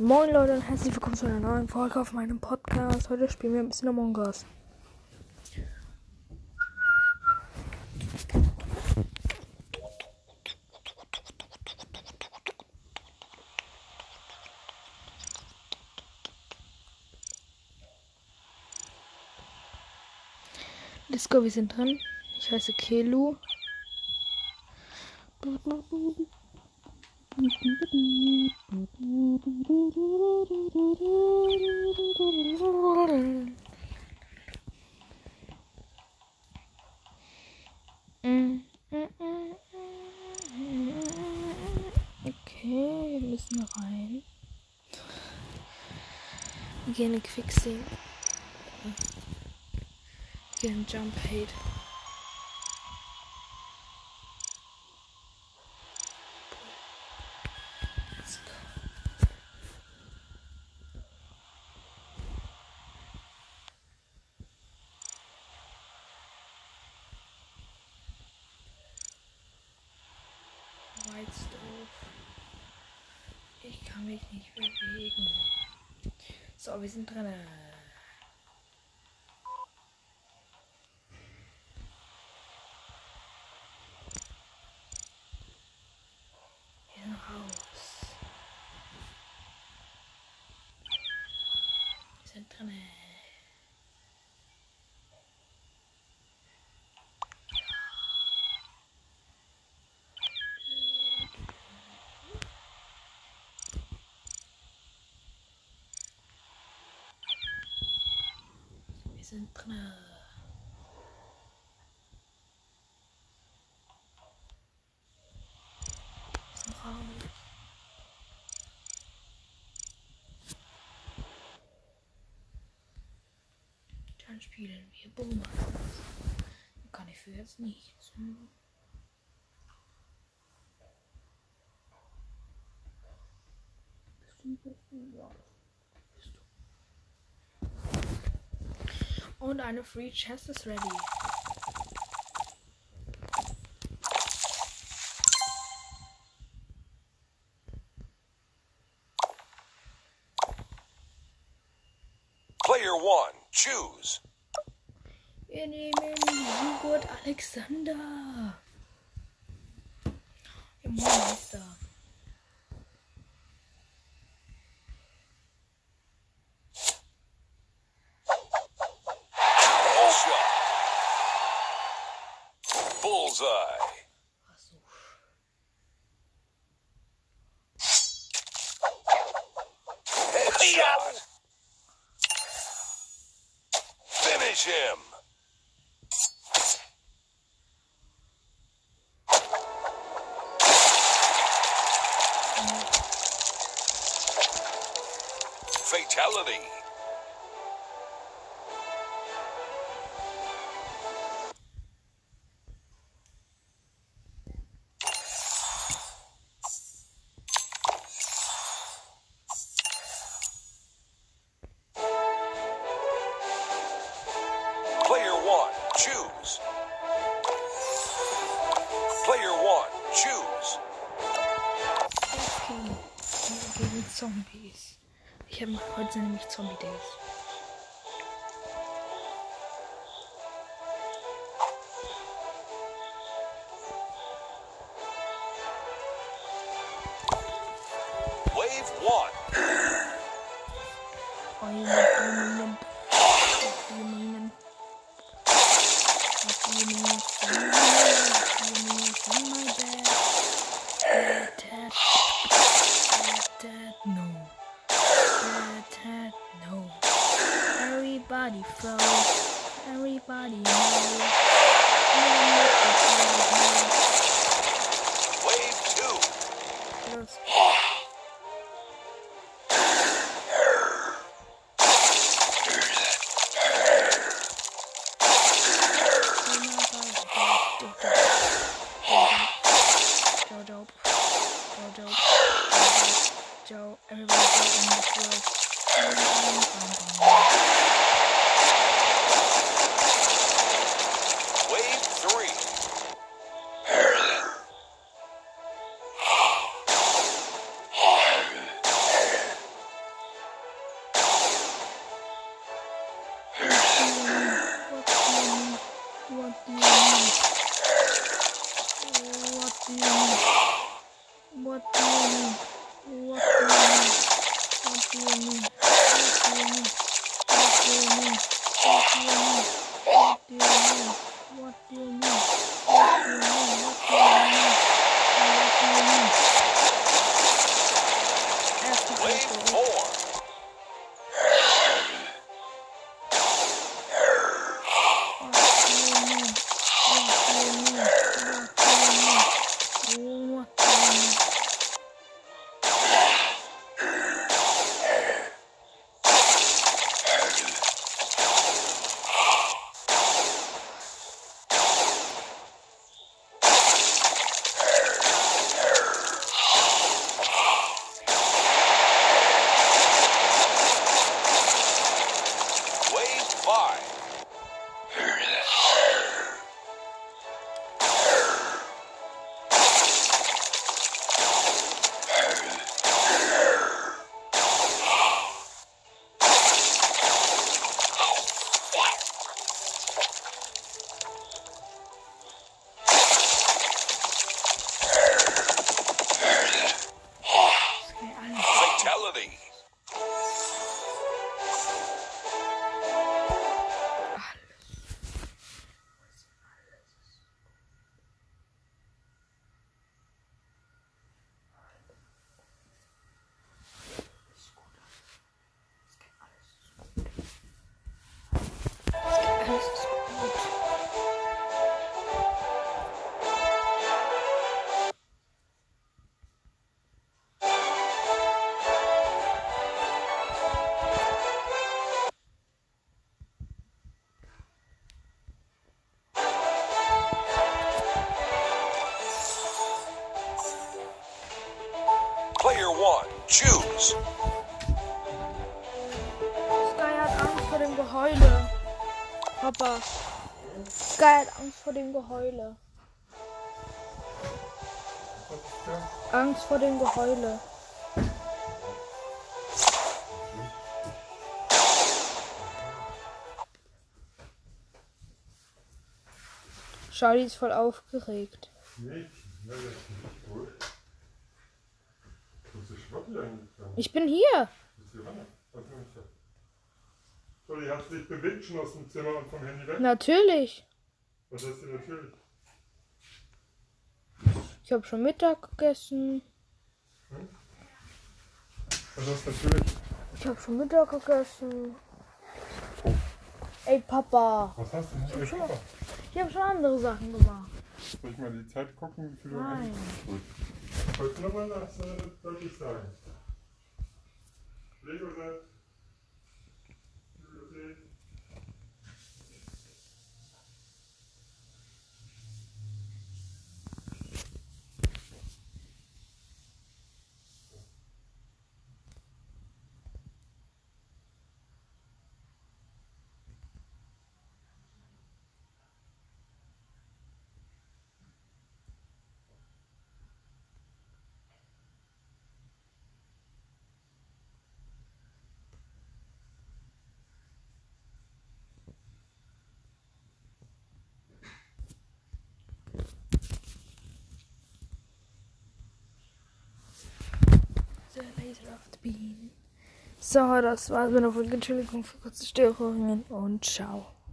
Moin Leute und herzlich willkommen zu einer neuen Folge auf meinem Podcast. Heute spielen wir ein bisschen Among Us. Let's go, wir sind drin. Ich heiße Kelu. Okay, wir müssen rein. In Quicksing. In Jump Hate. White Stove. Ich kann mich nicht bewegen. So, wir sind drin. Wir sind raus. Wir sind drin. Wir sind drin. Dann spielen wir Boomer. Kann ich für jetzt nichts. Hm. Bist du? Ja. Und eine Free Chest ist ready. Player one, choose. Wir nehmen Joghurt Alexander. Im Meister. Bullseye. Headshot. Finish him. Fatality. Gegen Zombies. Ich habe heute nämlich Zombie Days. Wave 1. Everybody froze. Everybody knows. Wave two. Choose. Sky hat Angst vor dem Geheule. Papa. Sky hat Angst vor dem Geheule. Angst vor dem Geheule. Charlie ist voll aufgeregt. Nicht? Ja, das ist nicht gut. Wo ist der Schwappi eigentlich dann? Ich bin hier. Hab- So, die hat sich bewegt schon aus dem Zimmer und vom Handy weg. Natürlich. Was heißt denn natürlich? Ich habe schon Mittag gegessen. Was heißt natürlich? Ich habe schon Mittag gegessen. Ey, Papa. Was hast du hab schon- gemacht? Ich habe schon andere Sachen gemacht. Soll ich mal die Zeit gucken, wie viel du Nein. eigentlich... Gut. Foi trabalhar, né? tá sabe? Para que sabe? Veja, né? Bean. So, das war's mit der Folge. Entschuldigung für kurze Störungen und ciao.